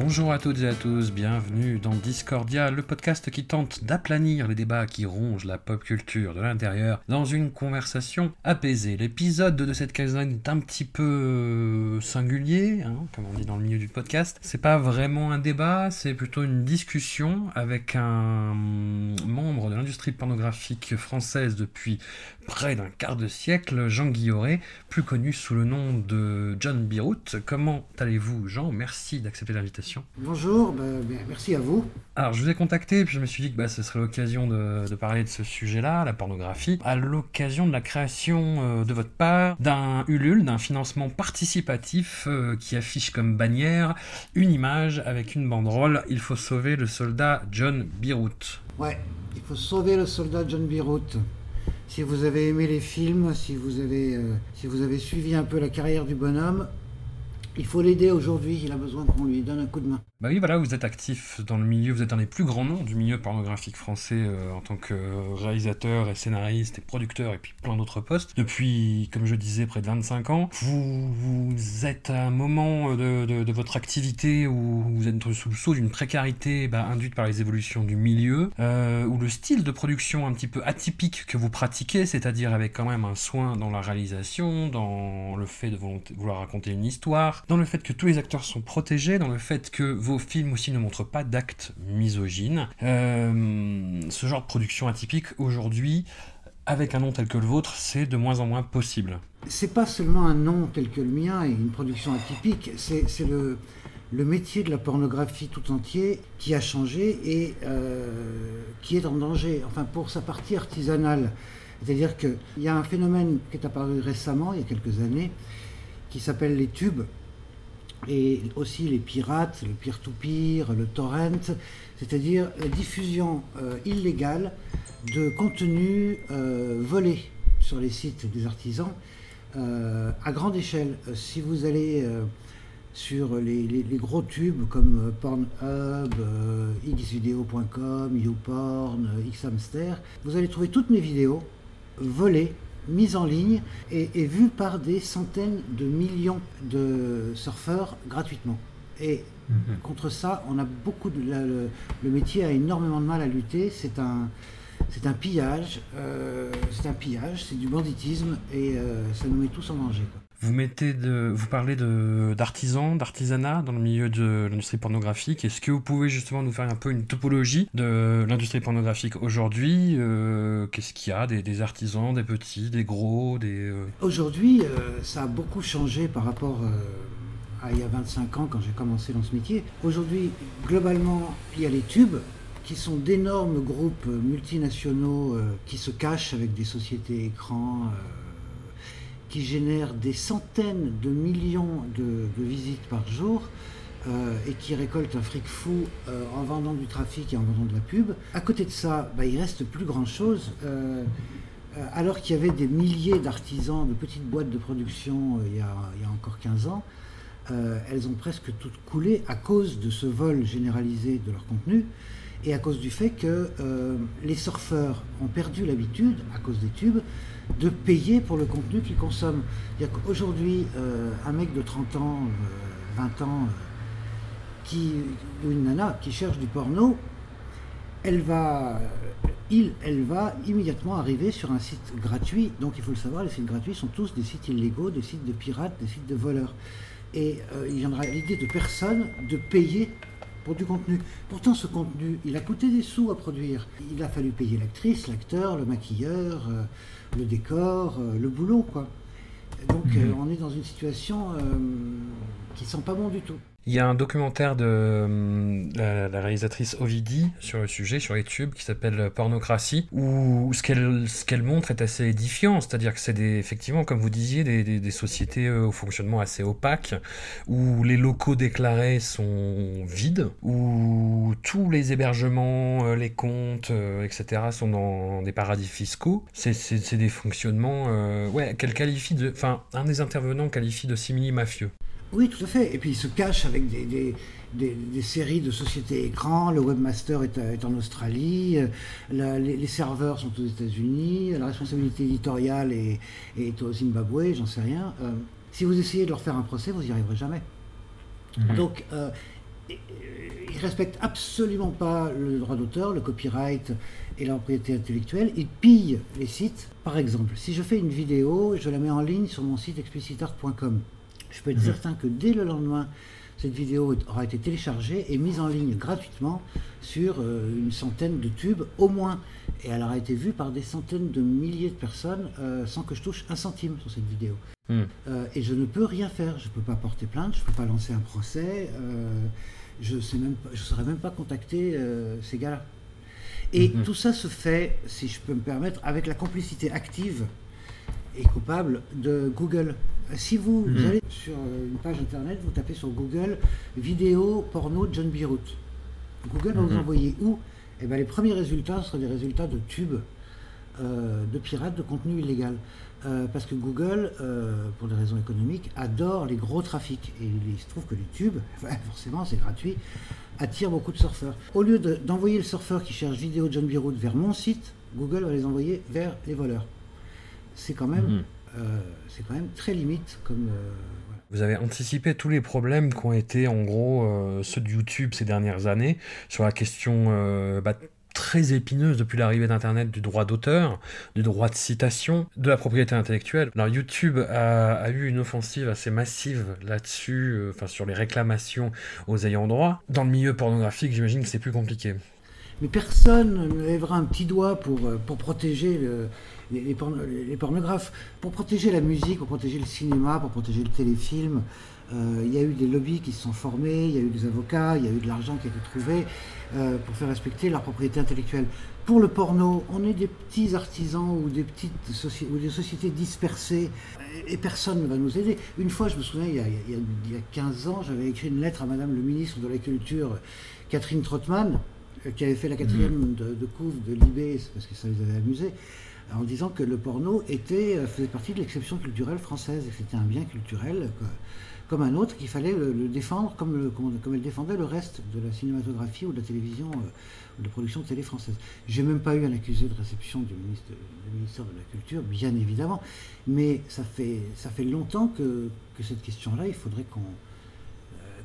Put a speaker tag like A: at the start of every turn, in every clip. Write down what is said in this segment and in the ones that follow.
A: Bonjour à toutes et à tous, bienvenue dans Discordia, le podcast qui tente d'aplanir les débats qui rongent la pop culture de l'intérieur dans une conversation apaisée. L'épisode de cette quinzaine est un petit peu euh, singulier, hein, comme on dit dans le milieu du podcast. C'est pas vraiment un débat, c'est plutôt une discussion avec un membre de l'industrie pornographique française depuis près d'un quart de siècle, Jean Guilloret, plus connu sous le nom de John Birut. Comment allez-vous, Jean? Merci d'accepter l'invitation.
B: Bonjour, bah, ben, merci à vous.
A: Alors, je vous ai contacté, puis je me suis dit que bah, ce serait l'occasion de, de parler de ce sujet-là, la pornographie, à l'occasion de la création euh, de votre part d'un Ulule, d'un financement participatif euh, qui affiche comme bannière une image avec une banderole Il faut sauver le soldat John Birut.
B: Ouais, il faut sauver le soldat John Birut. Si vous avez aimé les films, si vous avez, euh, si vous avez suivi un peu la carrière du bonhomme, il faut l'aider aujourd'hui, il a besoin qu'on lui donne un coup de main.
A: Bah oui, voilà, vous êtes actif dans le milieu, vous êtes un des plus grands noms du milieu pornographique français euh, en tant que réalisateur et scénariste et producteur et puis plein d'autres postes. Depuis, comme je disais, près de 25 ans. Vous, vous êtes à un moment de, de, de votre activité où vous êtes sous le sceau d'une précarité bah, induite par les évolutions du milieu, euh, où le style de production un petit peu atypique que vous pratiquez, c'est-à-dire avec quand même un soin dans la réalisation, dans le fait de vouloir raconter une histoire, dans le fait que tous les acteurs sont protégés, dans le fait que vos films aussi ne montrent pas d'actes misogynes. Euh, ce genre de production atypique aujourd'hui, avec un nom tel que le vôtre, c'est de moins en moins possible.
B: C'est pas seulement un nom tel que le mien et une production atypique, c'est le, métier de la pornographie tout entier qui a changé et euh, qui est en danger, enfin pour sa partie artisanale. C'est-à-dire qu'il y a un phénomène qui est apparu récemment, il y a quelques années, qui s'appelle les tubes, et aussi les pirates, le peer-to-peer, le torrent, c'est-à-dire la diffusion euh, illégale de contenus euh, volés sur les sites des artisans euh, à grande échelle. Si vous allez sur les, gros tubes comme Pornhub, xvideo.com, YouPorn, Xhamster, vous allez trouver toutes mes vidéos volées mise en ligne et, et vue par des centaines de millions de surfeurs gratuitement. Et mmh. contre ça, on a beaucoup de, la, le, le, métier a énormément de mal à lutter. C'est un c'est un pillage, euh, c'est un pillage, c'est du banditisme et euh, ça nous met tous en danger.
A: Vous parlez d'artisans, d'artisanat dans le milieu de l'industrie pornographique. Est-ce que vous pouvez justement nous faire un peu une topologie de l'industrie pornographique aujourd'hui euh, Qu'est-ce qu'il y a des, artisans, des petits, des gros, des euh...
B: Aujourd'hui, euh, ça a beaucoup changé par rapport à il y a 25 ans quand j'ai commencé dans ce métier. Aujourd'hui, globalement, il y a les tubes qui sont d'énormes groupes multinationaux qui se cachent avec des sociétés écrans qui génèrent des centaines de millions de, visites par jour euh, et qui récoltent un fric fou euh, en vendant du trafic et en vendant de la pub. À côté de ça, bah, il reste plus grand-chose. Euh, alors qu'il y avait des milliers d'artisans, de petites boîtes de production il y, a, il, y a, encore 15 ans, elles ont presque toutes coulé à cause de ce vol généralisé de leur contenu et à cause du fait que les surfeurs ont perdu l'habitude, à cause des tubes, de payer pour le contenu qu'ils consomment. Aujourd'hui, euh, un mec de 30 ans, euh, 20 ans, euh, qui, ou une nana qui cherche du porno, elle va, il, va immédiatement arriver sur un site gratuit. Donc il faut le savoir, les sites gratuits sont tous des sites illégaux, des sites de pirates, des sites de voleurs. Et il viendra l'idée de personne de payer pour du contenu. Pourtant, ce contenu, il a coûté des sous à produire. Il a fallu payer l'actrice, l'acteur, le maquilleur, euh, le décor, euh, le boulot, quoi. Donc euh, on est dans une situation euh, qui sent pas bon du tout.
A: Il y a un documentaire de euh, la, réalisatrice Ovidi sur le sujet, sur YouTube, qui s'appelle Pornocratie, où ce qu'elle qu'elle montre est assez édifiant, c'est-à-dire que c'est effectivement, comme vous disiez, des, des, sociétés euh, au fonctionnement assez opaque, où les locaux déclarés sont vides, où tous les hébergements, euh, les comptes, euh, etc., sont dans des paradis fiscaux. C'est- des fonctionnements, euh, ouais, qu'elle qualifie de, enfin, un des intervenants qualifie de simili-mafieux.
B: Oui, tout à fait. Et puis il se cache avec des, des, des- des séries de sociétés écrans. Le webmaster est, est en Australie, la- les, les serveurs sont aux États-Unis, la responsabilité éditoriale est, est au Zimbabwe, j'en sais rien. Euh, si vous essayez de leur faire un procès, vous n'y arriverez jamais. Donc, euh, ils ne respectent absolument pas le droit d'auteur, le copyright et la propriété intellectuelle. Ils pillent les sites. Par exemple, si je fais une vidéo, je la mets en ligne sur mon site explicitart.com. Je peux être certain que dès le lendemain, cette vidéo aura été téléchargée et mise en ligne gratuitement sur euh, une centaine de tubes au moins. Et elle aura été vue par des centaines de milliers de personnes euh, sans que je touche un centime sur cette vidéo.
A: Hmm.
B: Euh, et je ne peux rien faire. Je ne peux pas porter plainte, je ne peux pas lancer un procès. je ne saurais même pas contacter ces gars-là. Et
A: Mhm.
B: tout ça se fait, si je peux me permettre, avec la complicité active et coupable de Google. Si vous, vous
A: Mhm.
B: allez sur euh, une page internet, vous tapez sur Google vidéo porno John Beirut. Google va vous
A: Mhm.
B: envoyer où? Eh ben, Les premiers résultats seront des résultats de tubes, euh, de pirates, de contenu illégal. Euh, parce que Google, euh, pour des raisons économiques, adore les gros trafics. Et il se trouve que les tubes, enfin, forcément c'est gratuit, attirent beaucoup de surfeurs. Au lieu de- d'envoyer le surfeur qui cherche vidéo John Beirut vers mon site, Google va les envoyer vers les voleurs. C'est quand même,
A: Mhm.
B: Euh, c'est quand même très limite comme. euh, voilà.
A: Vous avez anticipé tous les problèmes qui ont été en gros euh, ceux de YouTube ces dernières années sur la question bah, très épineuse depuis l'arrivée d'Internet du droit d'auteur, du droit de citation, de la propriété intellectuelle. Alors YouTube a, a eu une offensive assez massive là-dessus, euh, enfin sur les réclamations aux ayants droit. Dans le milieu pornographique, j'imagine que c'est plus compliqué.
B: Mais personne ne lèvera un petit doigt pour, pour protéger le- les, les porno- les pornographes, pour protéger la musique, pour protéger le cinéma, pour protéger le téléfilm. Euh, Il y a eu des lobbies qui se sont formés, il y a eu des avocats, il y a eu de l'argent qui a été trouvé euh, pour faire respecter leur propriété intellectuelle. Pour le porno, on est des petits artisans ou des petites soci- ou des sociétés dispersées et personne ne va nous aider. Une fois, je me souviens, il y a, il y a- il y a 15 ans, j'avais écrit une lettre à Madame le ministre de la Culture, Catherine Trottmann, euh, qui avait fait la quatrième de, de couve de Libé, parce que ça les avait amusés, en disant que le porno était, euh, faisait partie de l'exception culturelle française et que c'était un bien culturel comme un autre, qu'il fallait le, défendre comme, le- comme, comme elle défendait le reste de la cinématographie ou de la télévision euh, ou de la production de télé française. J'ai même pas eu un accusé de réception du, ministre, ministère de la Culture, bien évidemment, mais ça fait, longtemps que, cette question-là, il faudrait qu'on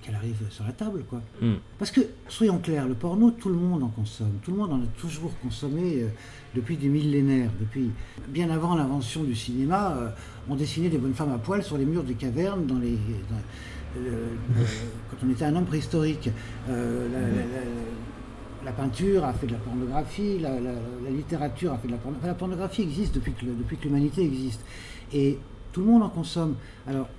B: qu'elle arrive sur la table, quoi.
A: Mm.
B: Parce que, soyons clairs, le porno, tout le monde en consomme. Tout le monde en a toujours consommé euh, depuis des millénaires. Depuis bien avant l'invention du cinéma, euh, on dessinait des bonnes femmes à poil sur les murs des cavernes, dans les, dans- euh, quand on était un homme préhistorique. Euh, la, la- la- la peinture a fait de la pornographie, la, littérature a fait de la pornographie. La pornographie existe depuis que, depuis que l'humanité existe. Et tout le monde en consomme. Alors,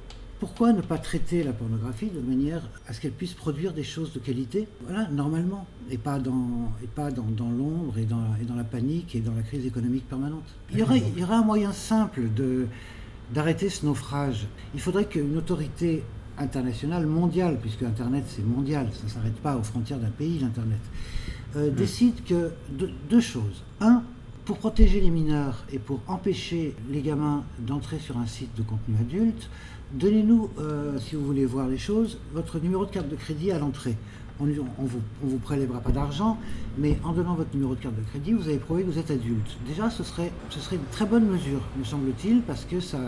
B: pourquoi ne pas traiter la pornographie de manière à ce qu'elle puisse produire des choses de qualité, voilà, normalement, et pas dans, et pas dans, dans l'ombre et dans, et dans la panique et dans la crise économique permanente il y, aurait, il y aurait un moyen simple de, d'arrêter ce naufrage. Il faudrait qu'une autorité internationale, mondiale, puisque Internet c'est mondial, ça ne s'arrête pas aux frontières d'un pays, l'Internet, euh, décide que deux choses. Un, pour protéger les mineurs et pour empêcher les gamins d'entrer sur un site de contenu adulte, donnez-nous, euh, si vous voulez voir les choses, votre numéro de carte de crédit à l'entrée. On ne vous, vous prélèvera pas d'argent, mais en donnant votre numéro de carte de crédit, vous avez prouvé que vous êtes adulte. Déjà, ce serait, une très bonne mesure, me semble-t-il, parce que ça,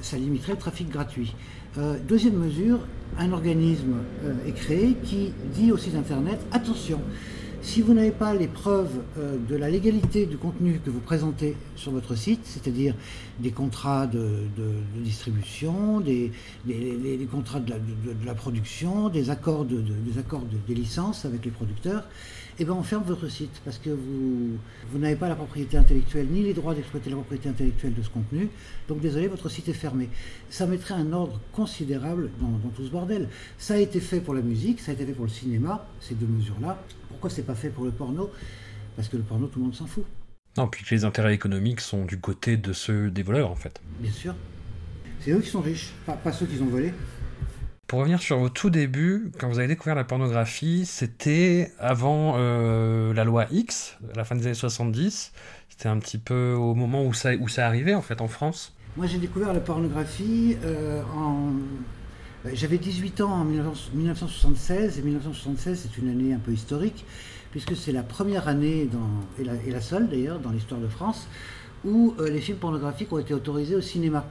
B: ça limiterait le trafic gratuit. Euh, deuxième mesure, un organisme euh, est créé qui dit au site internet attention, si vous n'avez pas les preuves euh, de la légalité du contenu que vous présentez sur votre site, c'est-à-dire des contrats de, distribution, des, contrats de la, production, des accords, de, de- des, accords de- des licences avec les producteurs, eh ben on ferme votre site parce que vous, vous n'avez pas la propriété intellectuelle ni les droits d'exploiter la propriété intellectuelle de ce contenu. Donc désolé, votre site est fermé. Ça mettrait un ordre considérable dans, dans tout ce bordel. Ça a été fait pour la musique, ça a été fait pour le cinéma, ces deux mesures-là. Pourquoi c'est pas fait pour le porno? Parce que le porno, tout le monde s'en fout.
A: Non, puis que les intérêts économiques sont du côté de ceux des voleurs, en fait.
B: Bien sûr. C'est eux qui sont riches, pas, pas ceux qui ont volé.
A: Pour revenir sur vos tout débuts, quand vous avez découvert la pornographie, c'était avant euh, la loi X, à la fin des années 70. C'était un petit peu au moment où ça, où ça arrivait, en fait, en France.
B: Moi, j'ai découvert la pornographie euh, en. ben, J'avais 18 ans en 19- 1976, et 1976, c'est une année un peu historique, puisque c'est la première année, et, la, seule d'ailleurs, dans l'histoire de France, où euh, les films pornographiques ont été autorisés au cinéma.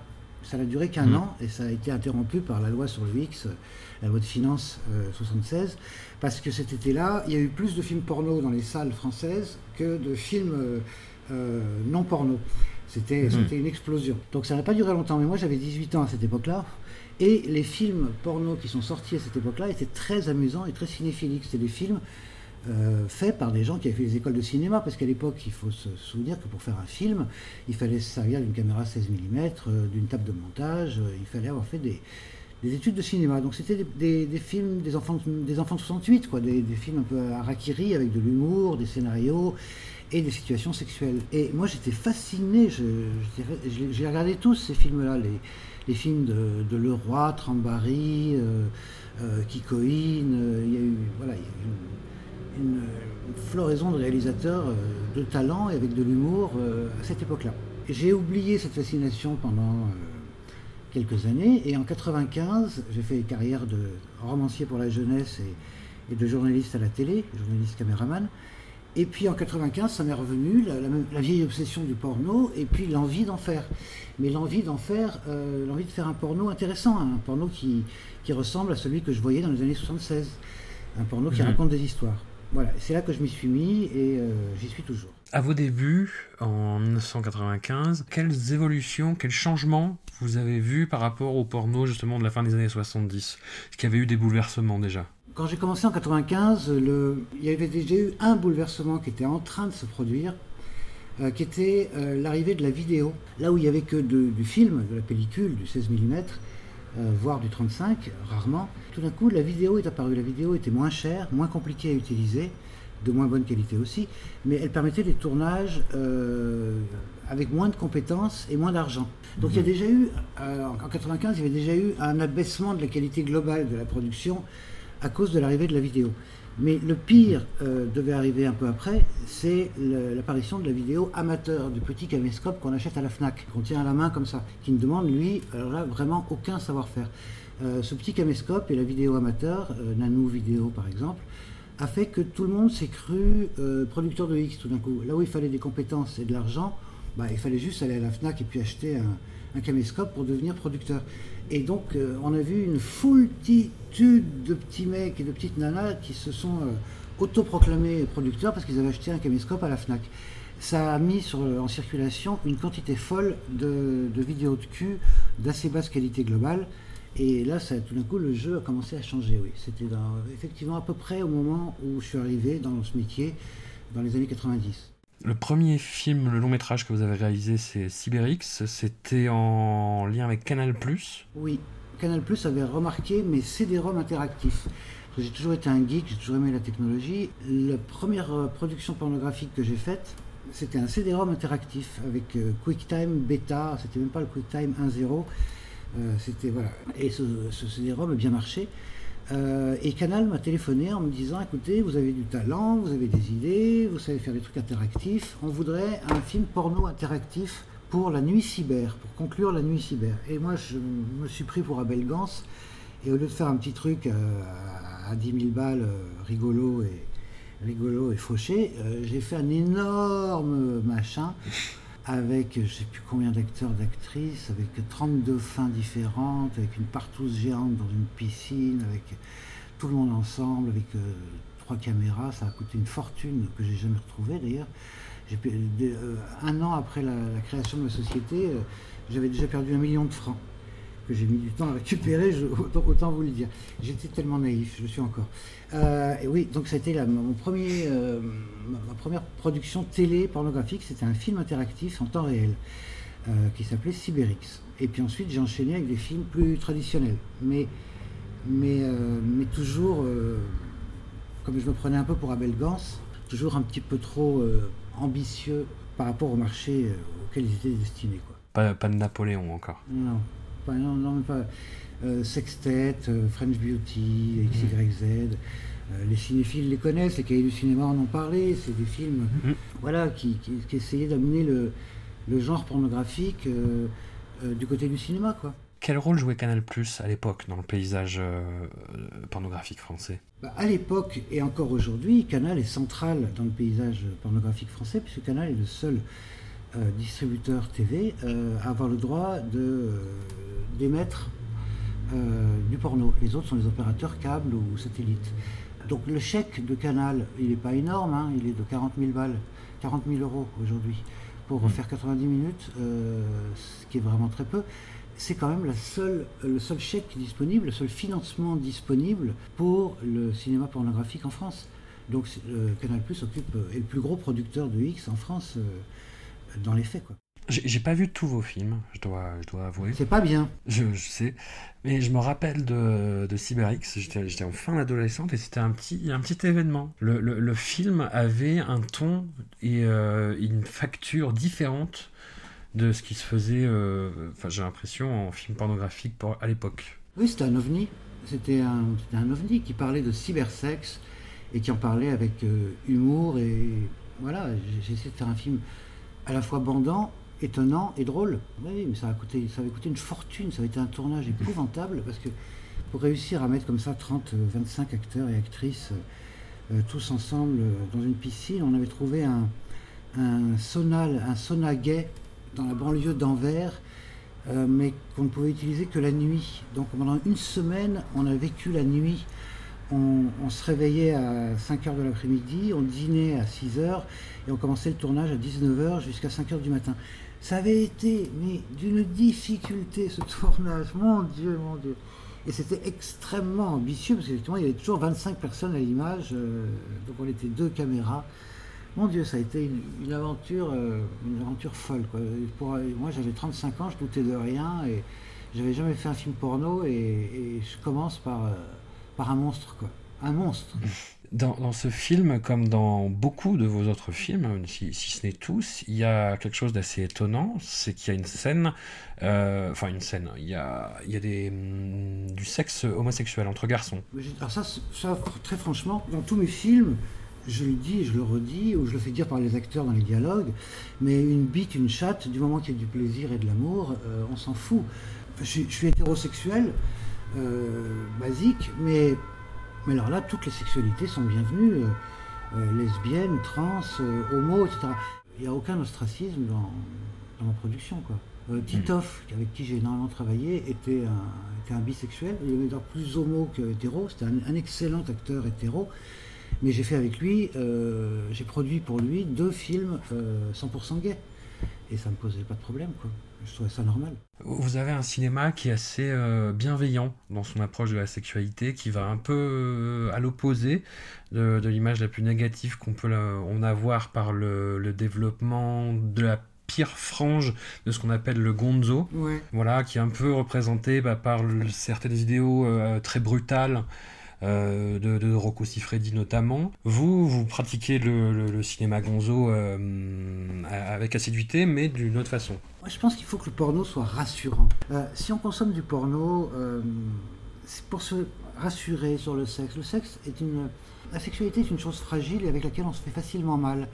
B: Ça n'a duré qu'un
A: Mhm.
B: an, et ça a été interrompu par la loi sur le X, euh, la loi de finances euh, 76, parce que cet été-là, il y a eu plus de films porno dans les salles françaises que de films euh, euh, non porno. C'était
A: Mhm.
B: c'était une explosion. Donc ça n'a pas duré longtemps, mais moi j'avais 18 ans à cette époque-là. Et les films porno qui sont sortis à cette époque-là étaient très amusants et très cinéphiliques. C'était des films euh, faits par des gens qui avaient fait des écoles de cinéma, parce qu'à l'époque, il faut se souvenir que pour faire un film, il fallait se servir d'une caméra 16 mm, d'une table de montage, euh, il fallait avoir fait des, des études de cinéma. Donc c'était des, films des enfants, de- des enfants de 68, quoi, des, films un peu harakiri avec de l'humour, des scénarios et des situations sexuelles. Et moi j'étais fasciné, j'ai regardé tous ces films-là, les, les films de, Leroy, Trambari, euh, euh, Kikoïne, euh, il y a eu, voilà, il y a eu une, floraison de réalisateurs euh, de talent et avec de l'humour euh, à cette époque-là. J'ai oublié cette fascination pendant euh, quelques années et en 95, j'ai fait carrière de romancier pour la jeunesse et, et de journaliste à la télé, journaliste caméraman. Et puis en 95, ça m'est revenu, la, la même- la vieille obsession du porno, et puis l'envie d'en faire. Mais l'envie d'en faire, euh, l'envie de faire un porno intéressant, un porno qui, qui ressemble à celui que je voyais dans les années 76. Un porno qui
A: Mhm.
B: raconte des histoires. Voilà, c'est là que je m'y suis mis et euh, j'y suis toujours.
A: À vos débuts, en 1995, quelles évolutions, quels changements vous avez vus par rapport au porno justement de la fin des années 70 Est-ce qu'il y avait eu des bouleversements déjà?
B: Quand j'ai commencé en 95, le- il y avait déjà eu un bouleversement qui était en train de se produire, euh, qui était euh, l'arrivée de la vidéo. Là où il n'y avait que de- du film, de la pellicule, du 16 mm, euh, voire du 35, rarement, tout d'un coup la vidéo est apparue. La vidéo était moins chère, moins compliquée à utiliser, de moins bonne qualité aussi, mais elle permettait des tournages euh, avec moins de compétences et moins d'argent. Donc il y a déjà eu, euh, en 95, il y avait déjà eu un abaissement de la qualité globale de la production à cause de l'arrivée de la vidéo. Mais le pire euh, devait arriver un peu après, c'est l'apparition de la vidéo amateur, du petit caméscope qu'on achète à la FNAC, qu'on tient à la main comme ça, qui ne demande, lui, alors là, vraiment aucun savoir-faire. Euh, ce petit caméscope et la vidéo amateur, euh, Nano Vidéo par exemple, a fait que tout le monde s'est cru euh, producteur de X tout d'un coup. Là où il fallait des compétences et de l'argent, bah, il fallait juste aller à la FNAC et puis acheter un caméscope pour devenir producteur. Et donc, euh, on a vu une foultitude de petits mecs et de petites nanas qui se sont euh, autoproclamés producteurs parce qu'ils avaient acheté un caméscope à la FNAC. Ça a mis sur, en circulation une quantité folle de, vidéos de cul d'assez basse qualité globale. Et là, ça, tout d'un coup, le jeu a commencé à changer, oui. C'était effectivement à peu près au moment où je suis arrivé dans ce métier, dans les années 90.
A: Le premier film, le long métrage que vous avez réalisé, c'est Cyberix. C'était en lien avec Canal+.
B: Oui, Canal avait remarqué mes CD-ROM interactifs. J'ai toujours été un geek, j'ai toujours aimé la technologie. La première euh, production pornographique que j'ai faite, c'était un CD-ROM interactif avec euh, QuickTime Beta, c'était même pas le QuickTime 1.0. Euh, c'était voilà. Et ce, ce CD-ROM a bien marché. Euh, et Canal m'a téléphoné en me disant écoutez, vous avez du talent, vous avez des idées, vous savez faire des trucs interactifs. On voudrait un film porno interactif pour la nuit cyber, pour conclure la nuit cyber. Et moi, je me suis pris pour Abel Gans. Et au lieu de faire un petit truc euh, à, à 10 000 balles, euh, rigolo et rigolo et fauché, j'ai fait un énorme machin avec je sais plus combien d'acteurs, d'actrices, avec 32 fins différentes, avec une partouze géante dans une piscine, avec tout le monde ensemble, avec euh, trois caméras. Ça a coûté une fortune que j'ai jamais retrouvée d'ailleurs. De- euh, un an après la, création de la société, euh, j'avais déjà perdu un million de francs. Que j'ai mis du temps à récupérer, je- autant, autant vous le dire. J'étais tellement naïf, je le suis encore. Euh, et oui, donc c'était mon premier, euh, ma, première production télé pornographique, c'était un film interactif en temps réel euh, qui s'appelait Cyberix. Et puis ensuite j'ai enchaîné avec des films plus traditionnels, mais, mais, mais toujours, comme je me prenais un peu pour Abel Gans, toujours un petit peu trop ambitieux par rapport au marché auquel ils étaient destinés. Quoi.
A: Pas, pas de Napoléon encore.
B: Non, pas, non, non, pas. Euh, Sextet, euh, French Beauty, XYZ. euh, les cinéphiles les connaissent, les cahiers du cinéma en ont parlé. C'est des films
A: Mhm.
B: voilà, qui, qui, qui essayaient d'amener le, le genre pornographique euh, du côté du cinéma. Quoi.
A: Quel rôle jouait Canal Plus à l'époque dans le paysage pornographique français?
B: Bah, à l'époque et encore aujourd'hui, Canal est central dans le paysage pornographique français, puisque Canal est le seul euh, distributeur TV euh, avoir le droit de, euh, d'émettre du porno. Les autres sont les opérateurs câbles ou satellites. Donc le chèque de Canal, il n'est pas énorme, hein, il est de 40 000 balles, 40 000 euros aujourd'hui pour faire 90 minutes, euh, ce qui est vraiment très peu. C'est quand même la seule, le seul chèque disponible, le seul financement disponible pour le cinéma pornographique en France. Donc euh, Canal Plus occupe est le plus gros producteur de X en France euh, dans les faits. Quoi.
A: J'ai pas vu tous vos films, je dois, je dois avouer.
B: C'est pas bien.
A: Je, je sais, mais je me rappelle de, de CyberX, j'étais en fin d'adolescente et c'était un petit, un petit événement. Le, le- le film avait un ton et euh, une facture différente de ce qui se faisait, euh, enfin j'ai l'impression, en film pornographique pour- à l'époque.
B: Oui, c'était un ovni. C'était un, ovni qui parlait de cybersexe et qui en parlait avec euh, humour. Et voilà, j'ai j'ai essayé de faire un film à la fois bandant, étonnant et drôle. Oui, mais ça, a coûté, ça avait coûté une fortune. Ça avait été un tournage épouvantable parce que pour réussir à mettre comme ça 30, euh, 25 acteurs et actrices euh, tous ensemble euh, dans une piscine, on avait trouvé un, un sonal, dans la banlieue d'Anvers euh, mais qu'on ne pouvait utiliser que la nuit. Donc pendant une semaine, on a vécu la nuit. On, on se réveillait à 5h de l'après-midi, on dînait à 6h et on commençait le tournage à 19h jusqu'à 5h du matin. Ça avait été mais d'une difficulté ce tournage, mon Dieu, mon Dieu. Et c'était extrêmement ambitieux parce qu'effectivement il y avait toujours 25 personnes à l'image, euh, donc on était deux caméras. Mon Dieu, ça a été une, aventure, euh, une aventure folle. Pour, moi, j'avais 35 ans, je doutais de rien et j'avais jamais fait un film porno et, je commence par, euh, par un monstre, quoi. Un monstre.
A: Dans, ce film, comme dans beaucoup de vos autres films, si, si ce n'est tous, il y a quelque chose d'assez étonnant, c'est qu'il y a une scène, euh, enfin une scène, il y a, il y a des, hum, du sexe homosexuel entre garçons.
B: Alors ça, très franchement, dans tous mes films, je le dis, je le redis, ou je le fais dire par les acteurs dans les dialogues, mais une bite, une chatte, du moment qu'il y a du plaisir et de l'amour, euh, on s'en fout. Je suis hétérosexuel, euh, basique, mais, mais alors là, toutes les sexualités sont bienvenues, euh, euh, lesbiennes, trans, euh, homo, etc. Il n'y a aucun ostracisme dans, dans ma production, quoi. Titoff, avec qui j'ai énormément travaillé, était un, était un bisexuel. Il est d'ailleurs plus homo que hétéro. C'était un, un excellent acteur hétéro. Mais j'ai fait avec lui, euh, j'ai produit pour lui deux films euh, 100% gays. Et ça me posait pas de problème, quoi. Je trouvais ça normal.
A: Vous avez un cinéma qui est assez euh, bienveillant dans son approche de la sexualité, qui va un peu euh, à l'opposé de, de l'image la plus négative qu'on peut la- en avoir par le, le développement de la pire frange de ce qu'on appelle le gonzo.
B: Ouais.
A: voilà, qui est un peu représenté bah, par le- certaines vidéos euh, très brutales de, de Rocco Siffredi notamment. Vous, vous pratiquez le, cinéma gonzo euh, avec assiduité, mais d'une autre façon.
B: Moi, je pense qu'il faut que le porno soit rassurant. Euh, si on consomme du porno, euh, c'est pour se rassurer sur le sexe. Le sexe est une. La sexualité est une chose fragile et avec laquelle on se fait facilement mal.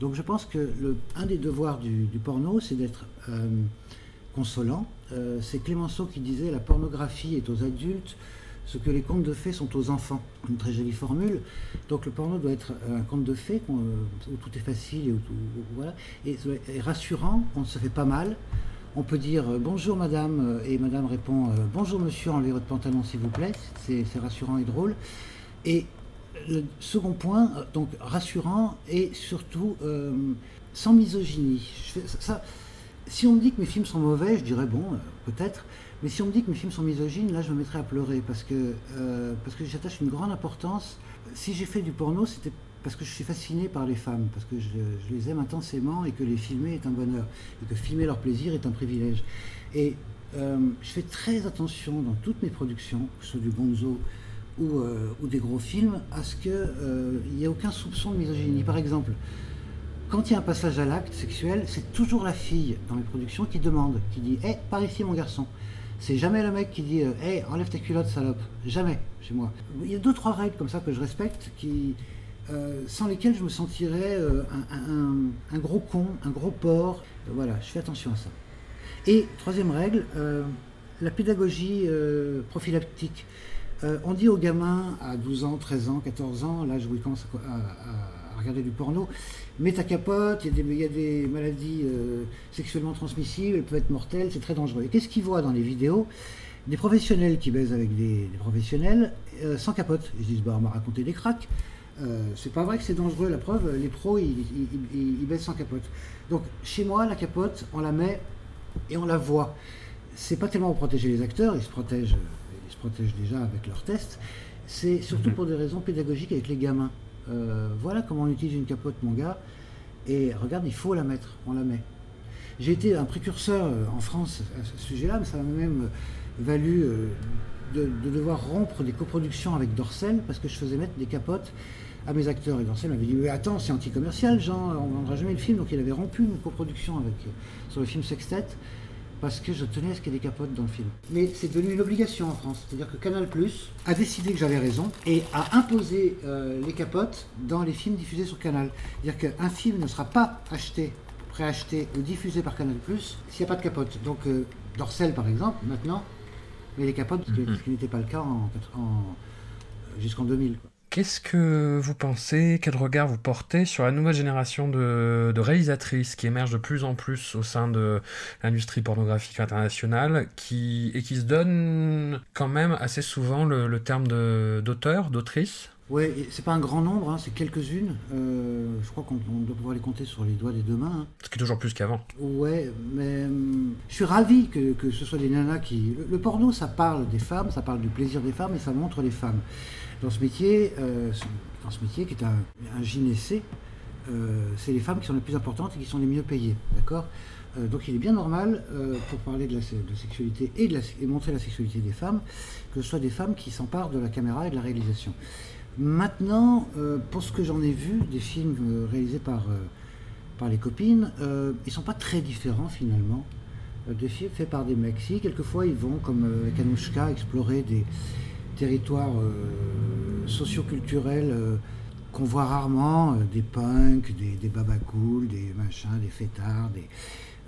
B: Donc je pense que un des devoirs du, porno, c'est d'être euh, consolant. Euh, c'est Clémenceau qui disait la pornographie est aux adultes ce que les contes de fées sont aux enfants. Une très jolie formule. Donc le porno doit être un conte de fées qu'on- où tout est facile et, où tout- voilà. et, rassurant, on ne se fait pas mal. On peut dire euh, bonjour madame euh, et madame répond euh, bonjour monsieur, enlevez votre pantalon s'il vous plaît. C'est rassurant et drôle. Et le second point, euh, donc rassurant et surtout euh, sans misogynie. Si on me dit que mes films sont mauvais, je dirais bon, euh, peut-être, Mais si on me dit que mes films sont misogynes, là je me mettrais à pleurer parce que, euh, que j'attache une grande importance. Si j'ai fait du porno, c'était parce que je suis fasciné par les femmes, parce que je, les aime intensément et que les filmer est un bonheur, et que filmer leur plaisir est un privilège. Et euh, je fais très attention dans toutes mes productions, que ce soit du bonzo ou, euh, ou des gros films, à ce qu'il n'y ait aucun soupçon de misogynie. Par exemple, quand il y a un passage à l'acte sexuel, c'est toujours la fille dans les productions qui demande, qui dit Hé, par ici mon garçon. C'est jamais le mec qui dit Hé, enlève ta culotte, salope. Jamais chez moi. Il y a deux, trois règles comme ça que je respecte, euh, sans lesquelles je me sentirais euh, un, gros con, un gros porc. Euh, voilà, je fais attention à ça. Et troisième règle, la pédagogie prophylactique. on dit aux gamins à 12 ans, 13 ans, 14 ans, l'âge où ils commencent à regarder du porno, mets ta capote, il y, y, a des maladies euh, sexuellement transmissibles, elles peuvent être mortelles, c'est très dangereux. Et qu'est-ce qu'ils voient dans les vidéos? Des professionnels qui baisent avec des, des professionnels euh, sans capote. Ils se disent, bah, on m'a raconté des cracks. Euh, c'est pas vrai que c'est dangereux, la preuve, les pros, ils, ils, ils, baissent sans capote. Donc, chez moi, la capote, on la met et on la voit. C'est pas tellement pour protéger les acteurs, ils se protègent, ils se protègent déjà avec leurs tests, c'est surtout pour des raisons pédagogiques avec les gamins. Euh, voilà comment on utilise une capote, mon gars. Et regarde, il faut la mettre, on la met. J'ai été un précurseur euh, en France à ce sujet-là, mais ça m'a même valu euh, de, de, devoir rompre des coproductions avec Dorcel parce que je faisais mettre des capotes à mes acteurs. Et Dorcel m'avait dit Mais attends, c'est anti-commercial, Jean, on ne vendra jamais le film. Donc il avait rompu une coproduction avec, sur le film Sextet parce que je tenais à ce qu'il y ait des capotes dans le film. Mais c'est devenu une obligation en France. C'est-à-dire que Canal Plus a décidé que j'avais raison et a imposé euh, les capotes dans les films diffusés sur Canal. C'est-à-dire qu'un film ne sera pas acheté, préacheté ou diffusé par Canal Plus s'il n'y a pas de capote. Donc euh, Dorcel, par exemple, maintenant, met les capotes, ce qui n'était pas le cas en, jusqu'en 2000. Quoi.
A: Qu'est-ce que vous pensez, quel regard vous portez sur la nouvelle génération de, de, réalisatrices qui émergent de plus en plus au sein de l'industrie pornographique internationale qui, et qui se donnent quand même assez souvent le, le terme d'auteur, d'autrice?
B: Oui, c'est pas un grand nombre, hein, c'est quelques-unes. Euh, je crois qu'on doit pouvoir les compter sur les doigts des deux mains. Hein.
A: Ce qui est toujours plus qu'avant.
B: Ouais, mais hum, je suis ravi que, que, ce soit des nanas qui. Le, le, porno, ça parle des femmes, ça parle du plaisir des femmes et ça montre les femmes. Dans ce métier, euh, dans ce métier qui est un, un euh, c'est les femmes qui sont les plus importantes et qui sont les mieux payées, d'accord euh, Donc il est bien normal, pour parler de la, sexualité et, de la, et montrer la sexualité des femmes, que ce soit des femmes qui s'emparent de la caméra et de la réalisation. Maintenant, pour ce que j'en ai vu, des films réalisés par, par les copines, ils ne sont pas très différents finalement des films faits par des mecs. Si, quelquefois, ils vont, comme avec Anouchka, explorer des territoires socioculturels qu'on voit rarement, des punks, des, des babacools, des machins, des fêtards, des,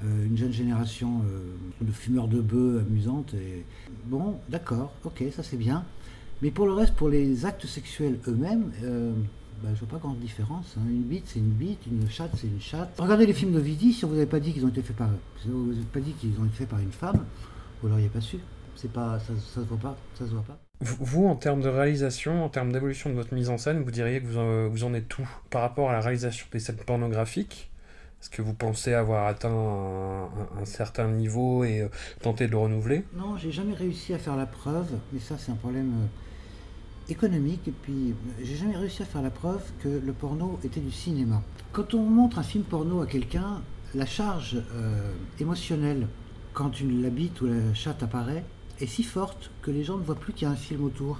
B: une jeune génération de fumeurs de bœufs amusantes. Et... Bon, d'accord, ok, ça c'est bien. Mais pour le reste, pour les actes sexuels eux-mêmes, euh, bah, je vois pas grande différence. Hein. Une bite, c'est une bite, une chatte, c'est une chatte. Regardez les films de Vidi, si on vous avait pas dit qu'ils ont été faits par, si vous n'avez pas dit qu'ils ont été faits par une femme, vous l'auriez pas su. C'est pas, ça, ça se voit pas, ça se voit pas.
A: Vous, en termes de réalisation, en termes d'évolution de votre mise en scène, vous diriez que vous en, vous en êtes tout par rapport à la réalisation des scènes pornographiques? Est-ce que vous pensez avoir atteint un, un, un certain niveau et euh, tenter de le renouveler?
B: Non, j'ai jamais réussi à faire la preuve, mais ça c'est un problème euh, économique. Et puis, j'ai jamais réussi à faire la preuve que le porno était du cinéma. Quand on montre un film porno à quelqu'un, la charge euh, émotionnelle quand une, la bite ou la chatte apparaît est si forte que les gens ne voient plus qu'il y a un film autour.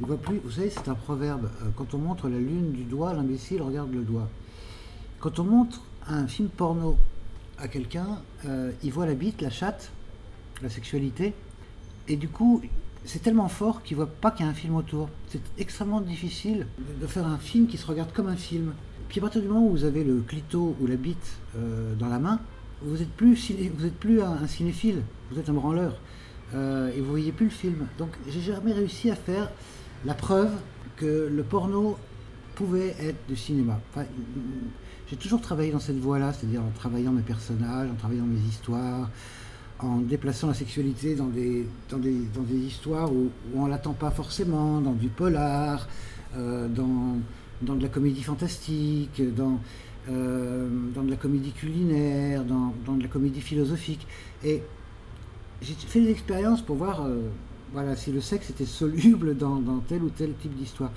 B: Ils voient plus. Vous savez, c'est un proverbe. euh, Quand on montre la lune du doigt, l'imbécile regarde le doigt. Quand on montre un film porno à quelqu'un, euh, il voit la bite, la chatte, la sexualité, et du coup, c'est tellement fort qu'il voit pas qu'il y a un film autour. C'est extrêmement difficile de faire un film qui se regarde comme un film. Puis à partir du moment où vous avez le clito ou la bite euh, dans la main, vous êtes plus vous êtes plus un, cinéphile, vous êtes un branleur, et vous voyez plus le film. Donc j'ai jamais réussi à faire la preuve que le porno pouvait être du cinéma. J'ai toujours travaillé dans cette voie-là, c'est-à-dire en travaillant mes personnages, en travaillant mes histoires, en déplaçant la sexualité dans des, histoires où, où on ne l'attend pas forcément, dans du polar, euh, dans, de la comédie fantastique, dans, euh, dans de la comédie culinaire, dans, dans de la comédie philosophique. Et j'ai fait des expériences pour voir euh, voilà, si le sexe était soluble dans, dans tel ou tel type d'histoire.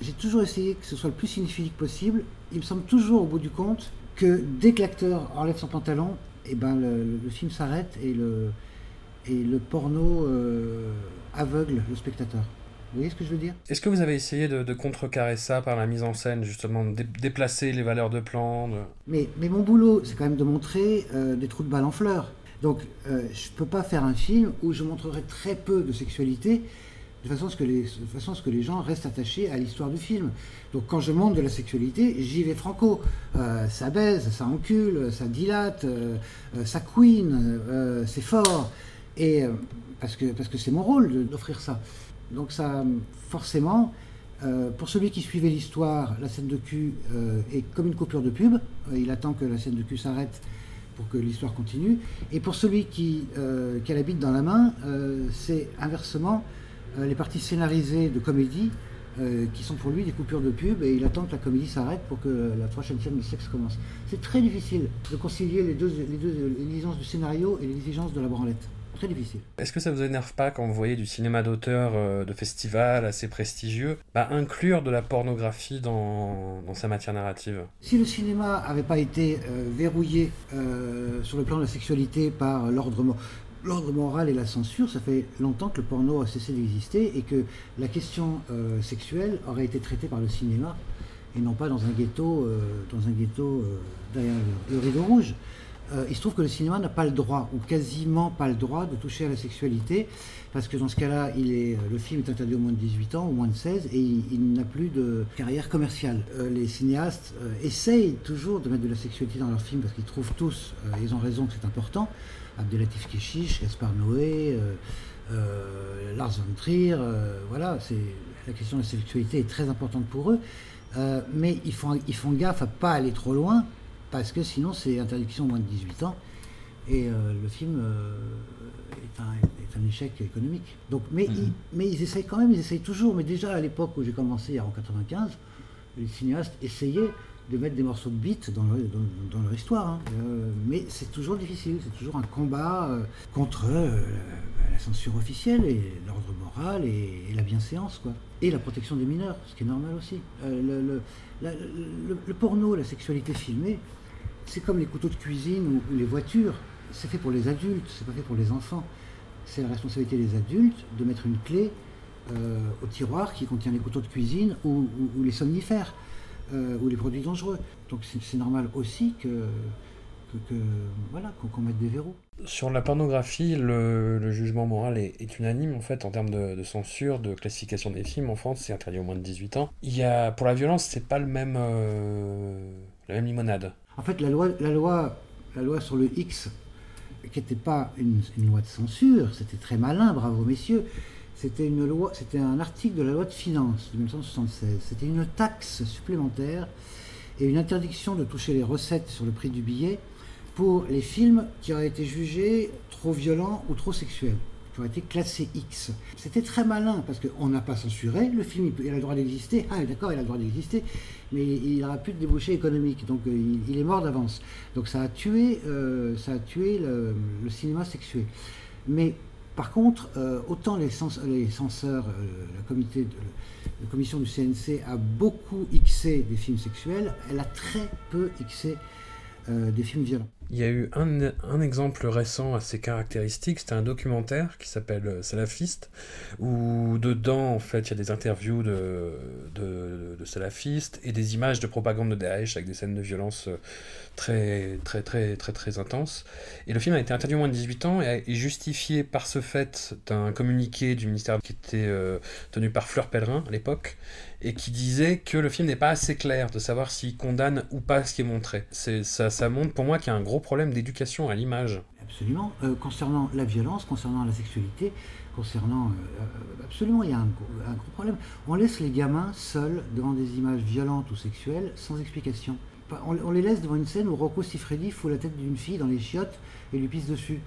B: J'ai toujours essayé que ce soit le plus significatif possible. Il me semble toujours, au bout du compte, que dès que l'acteur enlève son pantalon, et ben le, le film s'arrête et le, et le porno euh, aveugle le spectateur. Vous voyez ce que je veux dire?
A: Est-ce que vous avez essayé de, de contrecarrer ça par la mise en scène, justement, de dé- déplacer les valeurs de plan de-
B: mais, mais mon boulot, c'est quand même de montrer euh, des trous de balle en fleurs. Donc, euh, je ne peux pas faire un film où je montrerai très peu de sexualité, de façon à ce que les, de façon à ce que les gens restent attachés à l'histoire du film. Donc, quand je montre de la sexualité, j'y vais franco. Euh, ça baise, ça encule, ça dilate, euh, ça queen, c'est fort. Et parce que parce que c'est mon rôle d'offrir ça. Donc ça, forcément, pour celui qui suivait l'histoire, la scène de cul est comme une coupure de pub. Il attend que la scène de cul s'arrête pour que l'histoire continue. Et pour celui qui, euh, qui dans la main, euh, c'est inversement euh, les parties scénarisées de comédie euh, qui sont pour lui des coupures de pub et il attend que la comédie s'arrête pour que la prochaine scène de sexe commence. C'est très difficile de concilier les deux, les deux exigences du scénario et les exigences de la branlette. Très difficile.
A: Est-ce que ça vous énerve pas quand vous voyez du cinéma d'auteur euh, de festival assez prestigieux bah, inclure de la pornographie dans, dans sa matière narrative?
B: Si le cinéma n'avait pas été euh, verrouillé euh, sur le plan de la sexualité par l'ordre l'ordre moral et la censure, ça fait longtemps que le porno a cessé d'exister et que la question euh, sexuelle aurait été traitée par le cinéma et non pas dans un ghetto, euh, dans un ghetto euh, derrière le rideau rouge. Euh, il se trouve que le cinéma n'a pas le droit, ou quasiment pas le droit, de toucher à la sexualité, parce que dans ce cas-là, est, le film est interdit au moins de 18 ans, au moins de 16, et il, n'a plus de carrière commerciale. Euh, les cinéastes euh, essayent toujours de mettre de la sexualité dans leurs films, parce qu'ils trouvent tous, euh, ils ont raison que c'est important. Abdelatif Keshish, Gaspard Noé, euh, euh, Lars von Trier, euh, voilà, la question de la sexualité est très importante pour eux. Euh, mais ils font, ils font gaffe à pas aller trop loin, parce que sinon c'est interdiction moins de 18 ans et euh, le film euh, est, un, est, un, échec économique. Donc, mais, mmh. ils, mais ils essayent quand même, ils essayent toujours. Mais déjà à l'époque où j'ai commencé, en 95, les cinéastes essayaient de mettre des morceaux de beat dans, le, dans, dans leur histoire. Hein. Euh, mais c'est toujours difficile, c'est toujours un combat contre la censure officielle et l'ordre moral et, et, la bienséance, quoi. Et la protection des mineurs, ce qui est normal aussi. Le, le, la, le, le, porno, la sexualité filmée, c'est comme les couteaux de cuisine ou, les voitures. C'est fait pour les adultes, c'est pas fait pour les enfants. C'est la responsabilité des adultes de mettre une clé euh, au tiroir qui contient les couteaux de cuisine ou, les somnifères euh, ou les produits dangereux. Donc c'est normal aussi que, voilà qu'on qu mette des verrous.
A: Sur la pornographie, le, jugement moral est, unanime en fait en termes de, de, censure, de classification des films. En France, c'est interdit au moins de 18 ans. Il y a, pour la violence, c'est pas le même, euh, la même limonade.
B: En fait, la loi, sur le X, qui n'était pas une, une, loi de censure, c'était très malin, bravo messieurs. C'était une loi, c'était un article de la loi de finances de 1976. C'était une taxe supplémentaire et une interdiction de toucher les recettes sur le prix du billet pour les films qui auraient été jugés trop violents ou trop sexuels, été classés X. C'était très malin parce qu'on n'a pas censuré, le film il, a le droit d'exister, ah d'accord, il a le droit d'exister, mais il n'aura plus de débouché économique, donc euh, il, est mort d'avance. Donc ça a tué, euh, ça a tué le, cinéma sexué. Mais par contre, euh, autant les, cens les censeurs, la, la, commission du CNC a beaucoup xé des films sexuels, elle a très peu xé des films violents.
A: Il y a eu un, un exemple récent assez caractéristique, c'était un documentaire qui s'appelle Salafiste, où dedans, en fait, il y a des interviews de, de, salafistes et des images de propagande de Daesh avec des scènes de violence très, très, très, très, très intenses. Et le film a été interdit au moins de 18 ans et est justifié par ce fait d'un communiqué du ministère qui était euh, tenu par Fleur Pellerin à l'époque et qui disait que le film n'est pas assez clair de savoir s'il condamne ou pas ce qui est montré. C'est, ça, ça montre pour moi qu'il y a un gros problème d'éducation à l'image.
B: Absolument. Euh, concernant la violence, concernant la sexualité, concernant... Euh, absolument, il y a un, gros problème. On laisse les gamins seuls devant des images violentes ou sexuelles sans explication. On, les laisse devant une scène où Rocco Siffredi fout la tête d'une fille dans les chiottes et lui pisse dessus.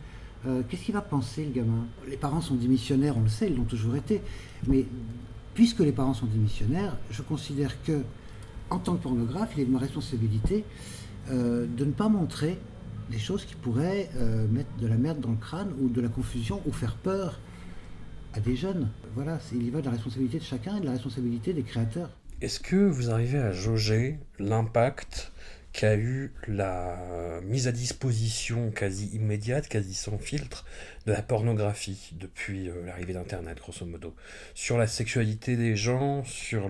B: Euh, qu'est-ce qu'il va penser, le gamin? Les parents sont démissionnaires, on le sait, ils l'ont toujours été. Mais puisque les parents sont démissionnaires, je considère que, en tant que pornographe, il est de ma responsabilité euh, de ne pas montrer des choses qui pourraient euh, mettre de la merde dans le crâne ou de la confusion ou faire peur à des jeunes. Voilà, il y va de la responsabilité de chacun et de la responsabilité des créateurs.
A: Est-ce que vous arrivez à jauger l'impact qu'a eu la mise à disposition quasi immédiate, quasi sans filtre, de la pornographie depuis euh, l'arrivée d'Internet, grosso modo, sur la sexualité des gens, sur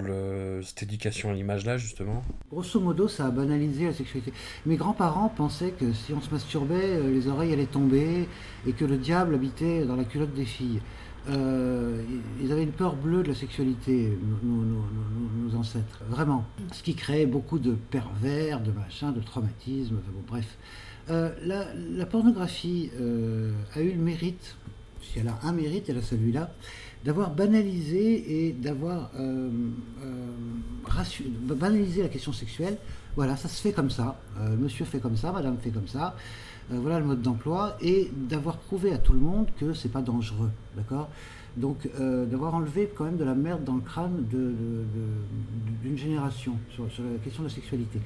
A: cette éducation à l'image-là, justement
B: Grosso modo, ça a banalisé la sexualité. Mes grands-parents pensaient que si on se masturbait, euh, les oreilles allaient tomber et que le diable habitait dans la culotte des filles. Euh, ils avaient une peur bleue de la sexualité, nos, ancêtres, vraiment. Ce qui créait beaucoup de pervers, de machins, de traumatismes, bon, bref. Euh, la, pornographie euh, a eu le mérite, si elle a un mérite, elle a celui-là, d'avoir banalisé et d'avoir banalisé la question sexuelle. Voilà, ça se fait comme ça. monsieur fait comme ça, madame fait comme ça. Euh, voilà le mode d'emploi, et d'avoir prouvé à tout le monde que c'est pas dangereux, d'accord? Donc euh, d'avoir enlevé quand même de la merde dans le crâne d'une génération sur, la question de la sexualité.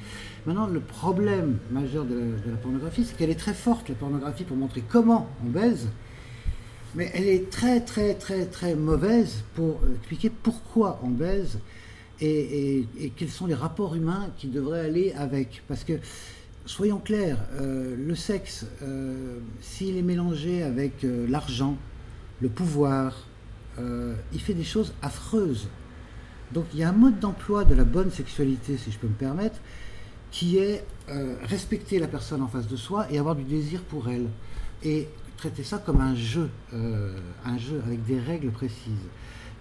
B: Maintenant, le problème majeur de la, pornographie, c'est qu'elle est très forte, la pornographie, pour montrer comment on baise, mais elle est très très très très mauvaise pour expliquer pourquoi on baise et, et quels sont les rapports humains qui devraient aller avec. Parce que soyons clairs, euh, le sexe, euh, s'il est mélangé avec euh, l'argent, le pouvoir, il fait des choses affreuses. Donc il y a un mode d'emploi de la bonne sexualité, si je peux me permettre, qui est respecter la personne en face de soi et avoir du désir pour elle. Et traiter ça comme un jeu, un jeu avec des règles précises.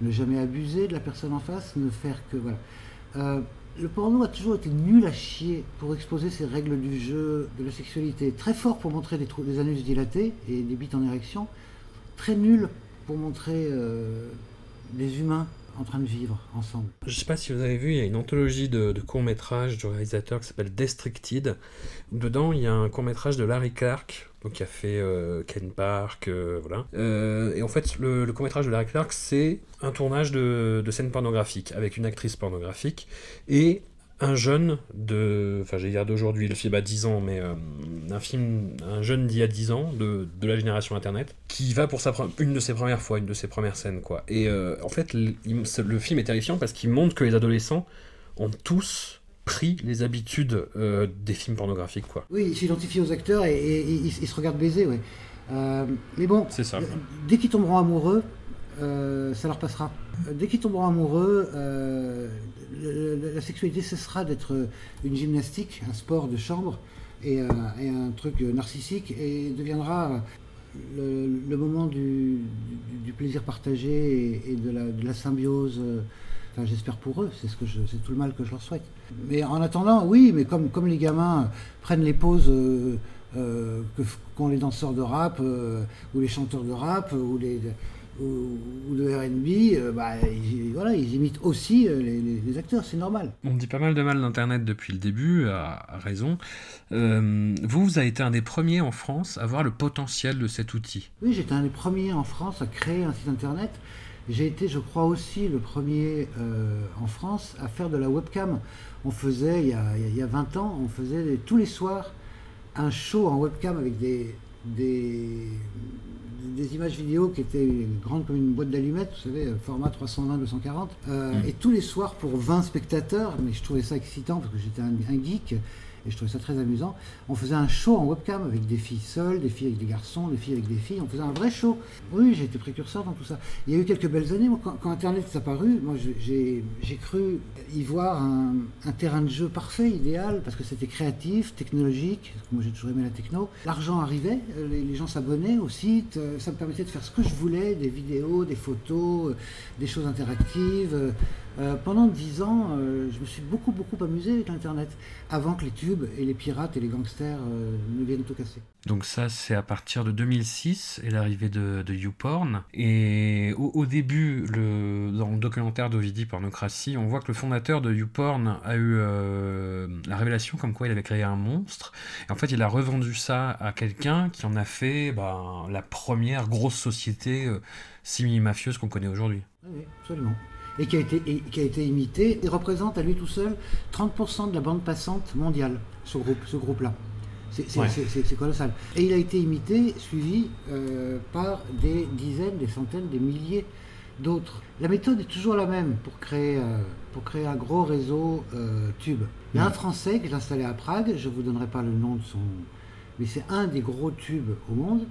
B: Ne jamais abuser de la personne en face, ne faire que... Voilà le porno a toujours été nul à chier pour exposer ces règles du jeu, de la sexualité. Très fort pour montrer des, anus dilatés et des bites en érection. Très nul pour montrer euh, des humains en train de vivre ensemble.
A: Je ne sais pas si vous avez vu, il y a une anthologie de, de courts-métrages du réalisateur qui s'appelle Destructed. Dedans, il y a un court-métrage de Larry Clark, donc qui a fait euh, Ken Park, euh, voilà. Euh, et en fait, le, le court-métrage de Larry Clark, c'est un tournage de, de scènes pornographiques avec une actrice pornographique et un jeune de, enfin j'ai dire d'aujourd'hui, le film a 10 ans, mais un film, un jeune d'il y a 10 ans, de, de, la génération internet, qui va pour sa une de ses premières fois, une de ses premières scènes, quoi. Et en fait, le, film est terrifiant parce qu'il montre que les adolescents ont tous pris les habitudes euh, des films pornographiques, quoi.
B: Oui, ils s'identifient aux acteurs et, ils, se regardent baiser, ouais. mais bon,
A: ça.
B: dès qu'ils tomberont amoureux, ça leur passera. Dès qu'ils tomberont amoureux, la sexualité cessera d'être une gymnastique, un sport de chambre et, euh, un truc narcissique et deviendra le, moment du, plaisir partagé et, de, la, symbiose. Enfin, j'espère pour eux, c'est ce que c'est tout le mal que je leur souhaite. Mais en attendant, oui, mais comme, comme les gamins prennent les pauses euh, euh, qu'ont les danseurs de rap ou les chanteurs de rap ou les ou, de RB, euh, bah, ils, voilà, ils imitent aussi euh, les, acteurs, c'est normal.
A: On dit pas mal de mal d'Internet depuis le début, à, raison. Euh, vous, vous avez été un des premiers en France à voir le potentiel de cet outil.
B: Oui, j'étais un des premiers en France à créer un site Internet. J'ai été, je crois, aussi le premier en France à faire de la webcam. On faisait, il y a, il y a 20 ans, on faisait tous les soirs un show en webcam avec des, des, des images vidéo qui étaient grandes comme une boîte d'allumettes, vous savez, format 320-240. Euh, mm. Et tous les soirs pour 20 spectateurs, mais je trouvais ça excitant parce que j'étais un, un, geek et je trouvais ça très amusant. On faisait un show en webcam avec des filles seules, des filles avec des garçons, des filles avec des filles. On faisait un vrai show. Oui, j'ai été précurseur dans tout ça. Il y a eu quelques belles années. quand, Internet s'est apparu, moi j'ai cru y voir un, terrain de jeu parfait, idéal, parce que c'était créatif, technologique. Moi j'ai toujours aimé la techno. L'argent arrivait, euh, les, gens s'abonnaient au site. Euh, ça me permettait de faire ce que je voulais, des vidéos, des photos, euh, des choses interactives. Euh, pendant dix ans, euh, je me suis beaucoup, beaucoup amusé avec l'Internet, avant que les tubes et les pirates et les gangsters euh, ne viennent tout casser.
A: Donc ça, c'est à partir de 2006 et l'arrivée de, YouPorn. Et au, début, le, dans le documentaire d'Ovidie Pornocratie, on voit que le fondateur de YouPorn a eu la révélation comme quoi il avait créé un monstre. Et en fait, il a revendu ça à quelqu'un qui en a fait ben, la première grosse société semi-mafieuse qu'on connaît aujourd'hui.
B: Oui, absolument et qui a été, qui a été imité et représente à lui tout seul 30% de la bande passante mondiale, ce groupe, ce groupe-là. C'est colossal. Et il a été imité, suivi euh, par des dizaines, des centaines, des milliers d'autres. La méthode est toujours la même pour créer, euh, pour créer un gros réseau euh, tube. Il y a un Français qui est installé à Prague, je ne vous donnerai pas le nom de son... Mais c'est un des gros tubes au monde,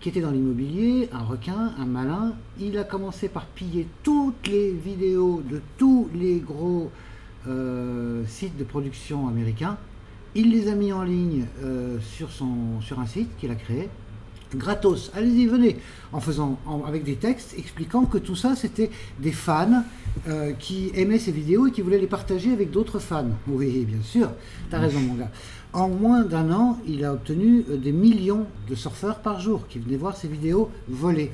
B: qui était dans l'immobilier, un requin, un malin. Il a commencé par piller toutes les vidéos de tous les gros sites de production américains il les a mis en ligne euh, sur, son, sur un site qu'il a créé, gratos. Allez-y, venez, en faisant avec des textes expliquant que tout ça c'était des fans euh, qui aimaient ces vidéos et qui voulaient les partager avec d'autres fans. Oui, bien sûr, t'as raison mon gars. En moins d'un an, il a obtenu euh, des millions de surfeurs par jour qui venaient voir ces vidéos volées.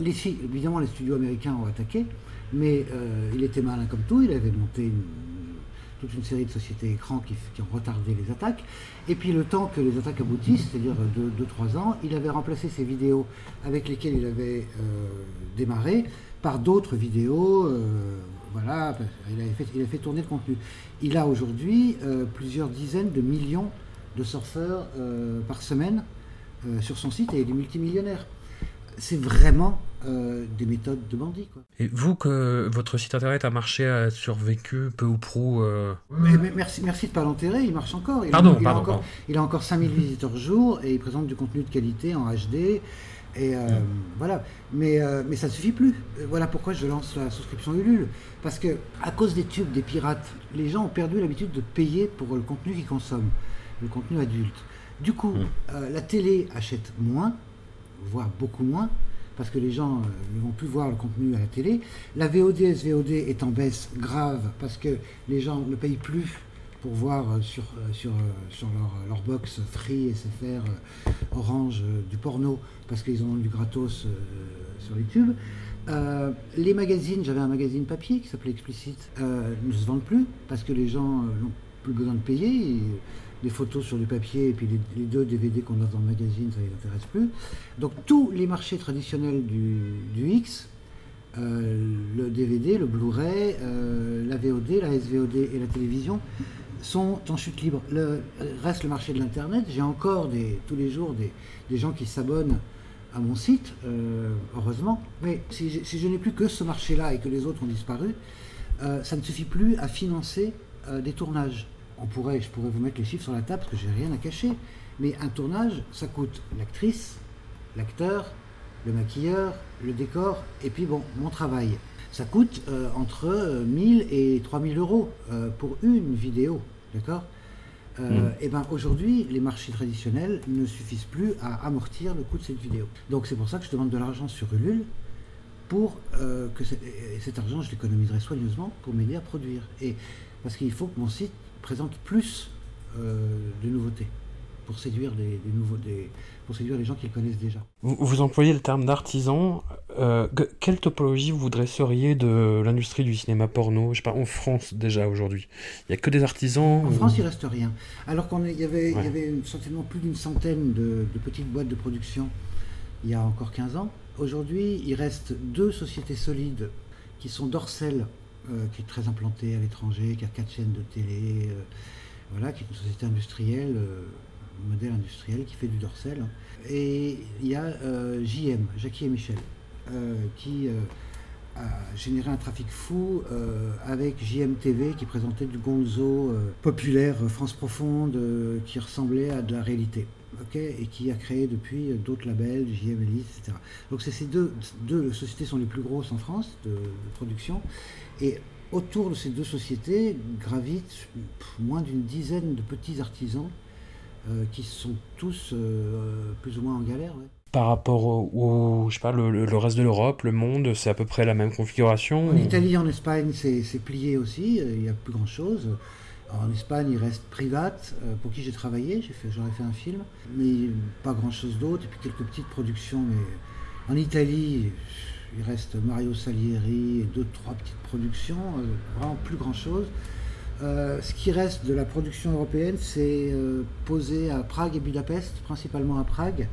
B: les, évidemment, les studios américains ont attaqué, mais il était malin comme tout. Il avait monté toute une série de sociétés écrans qui, ont retardé les attaques. Et puis le temps que les attaques aboutissent, c'est-à-dire 2-3 ans, il avait remplacé ces vidéos avec lesquelles il avait euh, démarré par d'autres vidéos. Euh, voilà, il a, fait, il a fait tourner le contenu. Il a aujourd'hui euh, plusieurs dizaines de millions de surfeurs par semaine sur son site et il est multimillionnaire. C'est vraiment euh, des méthodes de bandits. Quoi.
A: Et vous, que votre site internet a marché, a survécu peu ou prou euh,
B: merci, merci de ne pas l'enterrer, il marche encore. Il
A: pardon,
B: a,
A: pardon,
B: encore, il a encore 5000 visiteurs jour et il présente du contenu de qualité en HD. Et euh, voilà, mais, mais ça ne suffit plus. Voilà pourquoi je lance la souscription Ulule. Parce que à cause des tubes, des pirates, les gens ont perdu l'habitude de payer pour le contenu qu'ils consomment, le contenu adulte. Du coup, hmm. la télé achète moins, voire beaucoup moins, parce que les gens euh, ne vont plus voir le contenu à la télé. La VOD, SVOD est en baisse grave parce que les gens ne payent plus pour voir euh, sur, euh, sur, sur leur, leur, box Free, SFR, Orange, du porno, parce qu'ils ont du gratos sur YouTube. les magazines, j'avais un magazine papier qui s'appelait Explicite, ne se vendent plus parce que les gens n'ont plus besoin de payer des photos sur du papier et puis les, deux DVD qu'on a dans le magazine, ça ne les intéresse plus. Donc tous les marchés traditionnels du, X, euh, le DVD, le Blu-ray, euh, la VOD, la SVOD et la télévision, sont en chute libre. Le, reste le marché de l'Internet. J'ai encore tous les jours des, gens qui s'abonnent à mon site, euh, heureusement. Mais si je, n'ai plus que ce marché-là et que les autres ont disparu, ça ne suffit plus à financer des tournages on pourrait, je pourrais vous mettre les chiffres sur la table parce que j'ai rien à cacher. Mais un tournage, ça coûte l'actrice, l'acteur, le maquilleur, le décor, et puis bon, mon travail. Ça coûte euh, entre 1000 et 3000 euros euh, pour une vidéo, d'accord? Euh, mm. Et bien aujourd'hui, les marchés traditionnels ne suffisent plus à amortir le coût de cette vidéo. Donc c'est pour ça que je demande de l'argent sur Ulule pour que cet argent, je l'économiserai soigneusement pour m'aider à produire. Et parce qu'il faut que mon site présente plus euh, de nouveautés pour séduire des, nouveaux, des, pour séduire les gens qui le connaissent déjà.
A: Vous, employez le terme d'artisan. Euh, quelle topologie vous dresseriez de l'industrie du cinéma porno? Je sais pas, en France déjà aujourd'hui. Il n'y a que des artisans
B: En France, il reste rien. Alors qu'il y avait, il y avait certainement plus d'une centaine de, petites boîtes de production il y a encore 15 ans. Aujourd'hui, il reste deux sociétés solides qui sont Dorsel euh, qui est très implantée à l'étranger, qui a quatre chaînes de télé, euh, voilà, qui est une société industrielle, euh, modèle industriel, qui fait du dorsel. Et il y a JM, Jackie et Michel, qui a généré un trafic fou avec JM TV qui présentait du gonzo populaire France Profonde qui ressemblait à de la réalité. et qui a créé depuis d'autres labels, JM Elite, etc. Donc ces deux sociétés sont les plus grosses en France de production. Et autour de ces deux sociétés gravitent moins d'une dizaine de petits artisans euh, qui sont tous euh, plus ou moins en galère.
A: Par rapport au, je sais pas, le, reste de l'Europe, le monde, c'est à peu près la même configuration
B: En Italie, en Espagne, c'est plié aussi, il n'y a plus grand-chose. En Espagne, il reste Private, euh, pour qui j'ai travaillé, j'aurais fait, fait un film, mais pas grand-chose d'autre, et puis quelques petites productions. Mais en Italie, il reste Mario Salieri et deux, trois petites productions, euh, vraiment plus grand-chose. Euh, ce qui reste de la production européenne, c'est euh, posé à Prague et Budapest, principalement à Prague,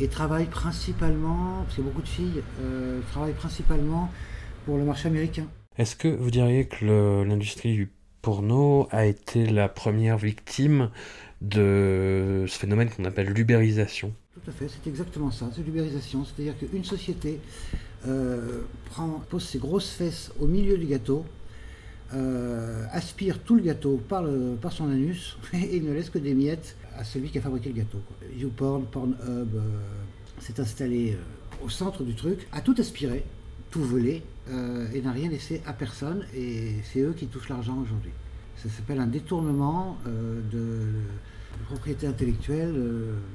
B: et travaille principalement, parce qu'il y a beaucoup de filles, travaille principalement pour le marché américain.
A: Est-ce que vous diriez que l'industrie du porno a été la première victime de ce phénomène qu'on appelle l'ubérisation?
B: Tout à fait, c'est exactement ça, c'est l'ubérisation. C'est-à-dire qu'une société euh, prend, pose ses grosses fesses au milieu du gâteau, euh, aspire tout le gâteau par, le, par son anus et ne laisse que des miettes à celui qui a fabriqué le gâteau. Quoi. YouPorn, Pornhub euh, s'est installé euh, au centre du truc, a tout aspiré, tout volé et n'a rien laissé à personne et c'est eux qui touchent l'argent aujourd'hui. Ça s'appelle un détournement de, propriété intellectuelle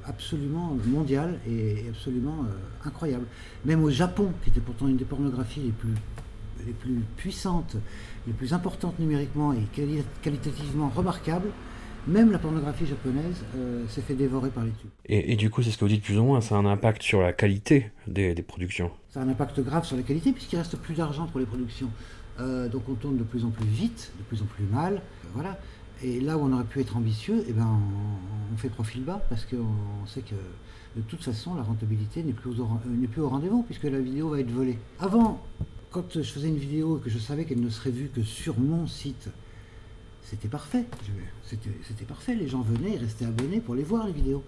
B: absolument mondial et absolument incroyable. Même au Japon, qui était pourtant une des pornographies les plus, les plus puissantes, les plus importantes numériquement et quali- qualitativement remarquables, même la pornographie japonaise euh, s'est fait dévorer par les tubes.
A: Et, et du coup, c'est ce que vous dites plus ou moins, ça a un impact sur la qualité des, des productions.
B: Ça a un impact grave sur la qualité puisqu'il reste plus d'argent pour les productions. Euh, donc on tourne de plus en plus vite, de plus en plus mal. euh, voilà. Et là où on aurait pu être ambitieux, eh ben, on, on fait profil bas parce qu'on on sait que de toute façon la rentabilité plus, n'est plus au rendez-vous puisque la vidéo va être volée. Avant, quand je faisais une vidéo et que je savais qu'elle ne serait vue que sur mon site, c'était parfait. C'était parfait. Les gens venaient, ils restaient abonnés pour les voir les vidéos.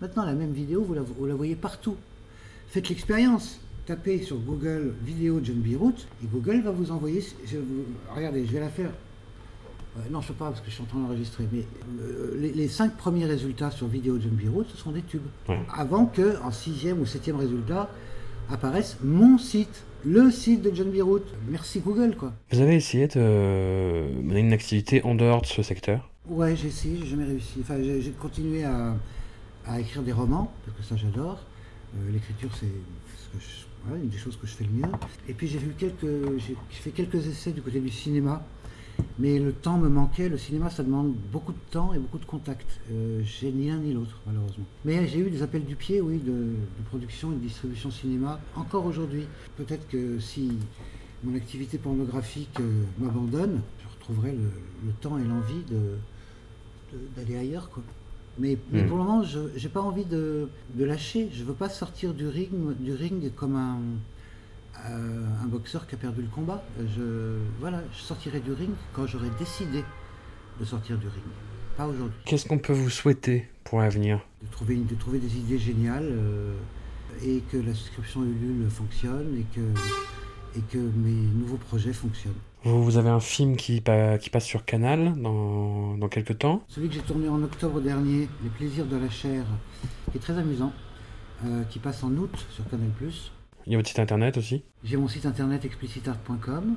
B: Maintenant, la même vidéo, vous la, vous la voyez partout. Faites l'expérience. Tapez sur Google vidéo John Beirut et Google va vous envoyer. je- vous- regardez, je vais la faire. Euh, non, je ne peux pas parce que je suis en train d'enregistrer. Mais euh, les, les cinq premiers résultats sur vidéo John Beirut, ce sont des tubes.
A: Ouais.
B: Avant que, en sixième ou septième résultat, apparaisse mon site, le site de John Beirut. Merci Google, quoi.
A: Vous avez essayé de euh, mener une activité en dehors de ce secteur?
B: Ouais, j'ai essayé, j'ai jamais réussi. Enfin, j'ai continué à, à écrire des romans, parce que ça j'adore. Euh, L'écriture, c'est ce je- une des choses que je fais le mieux. Et puis j'ai fait quelques essais du côté du cinéma, mais le temps me manquait. Le cinéma, ça demande beaucoup de temps et beaucoup de contacts. Euh, j'ai ni l'un ni l'autre, malheureusement. Mais j'ai eu des appels du pied, oui, de, de production et de distribution cinéma, encore aujourd'hui. Peut-être que si mon activité pornographique euh, m'abandonne, je retrouverai le, le temps et l'envie de, de- d'aller ailleurs quoi. Mais, mais
A: Mm.
B: pour le moment, je n'ai pas envie de, de lâcher. Je veux pas sortir du ring, du ring comme un, un boxeur qui a perdu le combat. Je, voilà, je sortirai du ring quand j'aurai décidé de sortir du ring. Pas aujourd'hui.
A: Qu'est-ce qu'on peut vous souhaiter pour l'avenir?
B: De trouver, une- de trouver des idées géniales euh, et que la souscription Ulule fonctionne et que, et que mes nouveaux projets fonctionnent.
A: vous, vous avez un film qui passe sur Canal dans, dans quelques temps?
B: Celui que j'ai tourné en octobre dernier, Les plaisirs de la chair, qui est très amusant, euh, qui passe en août sur Canal+.
A: Il y a votre site internet aussi
B: J'ai mon site internet explicitart.com,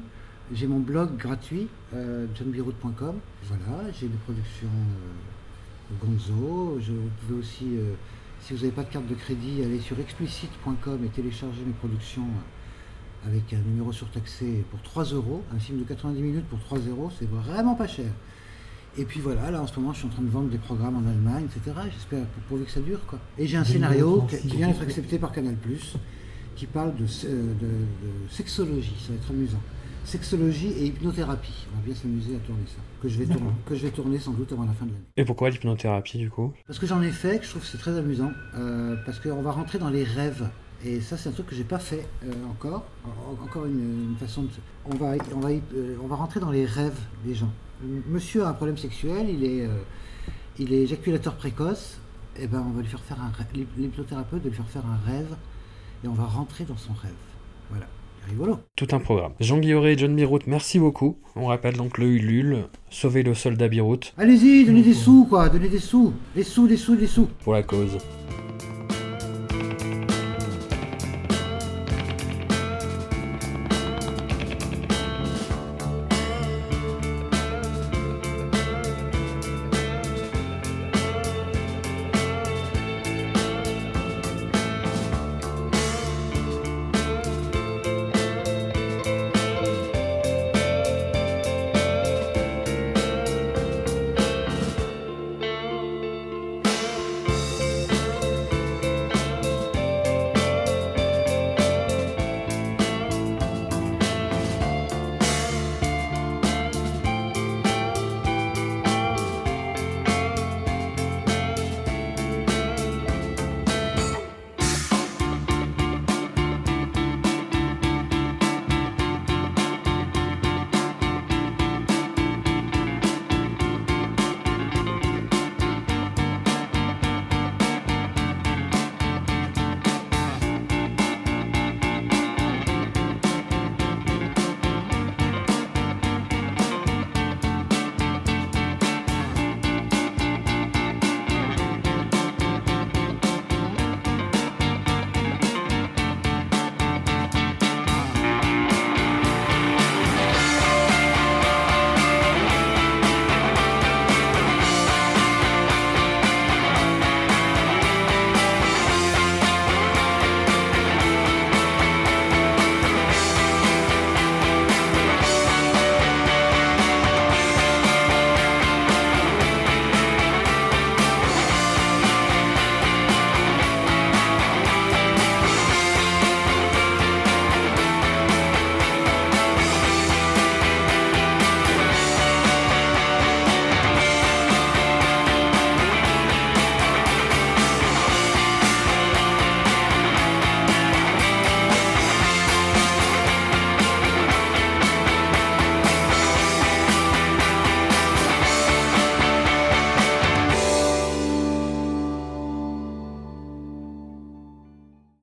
B: j'ai mon blog gratuit, euh. Voilà, j'ai des productions euh, Gonzo. Je, vous pouvez aussi, euh, si vous n'avez pas de carte de crédit, aller sur explicite.com et télécharger mes productions euh, avec un numéro surtaxé pour 3 euros. Un film de 90 minutes pour 3 euros, c'est vraiment pas cher. Et puis voilà, là en ce moment je suis en train de vendre des programmes en Allemagne, etc. J'espère pour- pourvu que ça dure quoi. Et j'ai un scénario qui vient d'être accepté par Canal qui parle de, se- de- de sexologie, ça va être amusant. Sexologie et hypnothérapie. On va bien s'amuser à tourner ça. Que je, vais tourner, que je vais tourner sans doute avant la fin de l'année.
A: Et pourquoi l'hypnothérapie du coup?
B: Parce que j'en ai fait, que je trouve que c'est très amusant. euh, parce qu'on va rentrer dans les rêves. Et ça, c'est un truc que j'ai pas fait euh, encore. En- Encore une, une façon de. On va, on, va, euh, on va rentrer dans les rêves des gens. Monsieur a un problème sexuel, il est, euh, il est éjaculateur précoce. Et ben, on va lui faire faire un L'hypnothérapeute va lui faire faire un rêve. Et on va rentrer dans son rêve. Voilà. Rigolo.
A: Tout un programme. Jean Guillauret et John Birut, merci beaucoup. On rappelle donc le Ulule, sauver le soldat Birut
B: Allez-y, donnez des sous, quoi. Donnez des sous. Des sous, des sous, des sous.
A: pour la cause.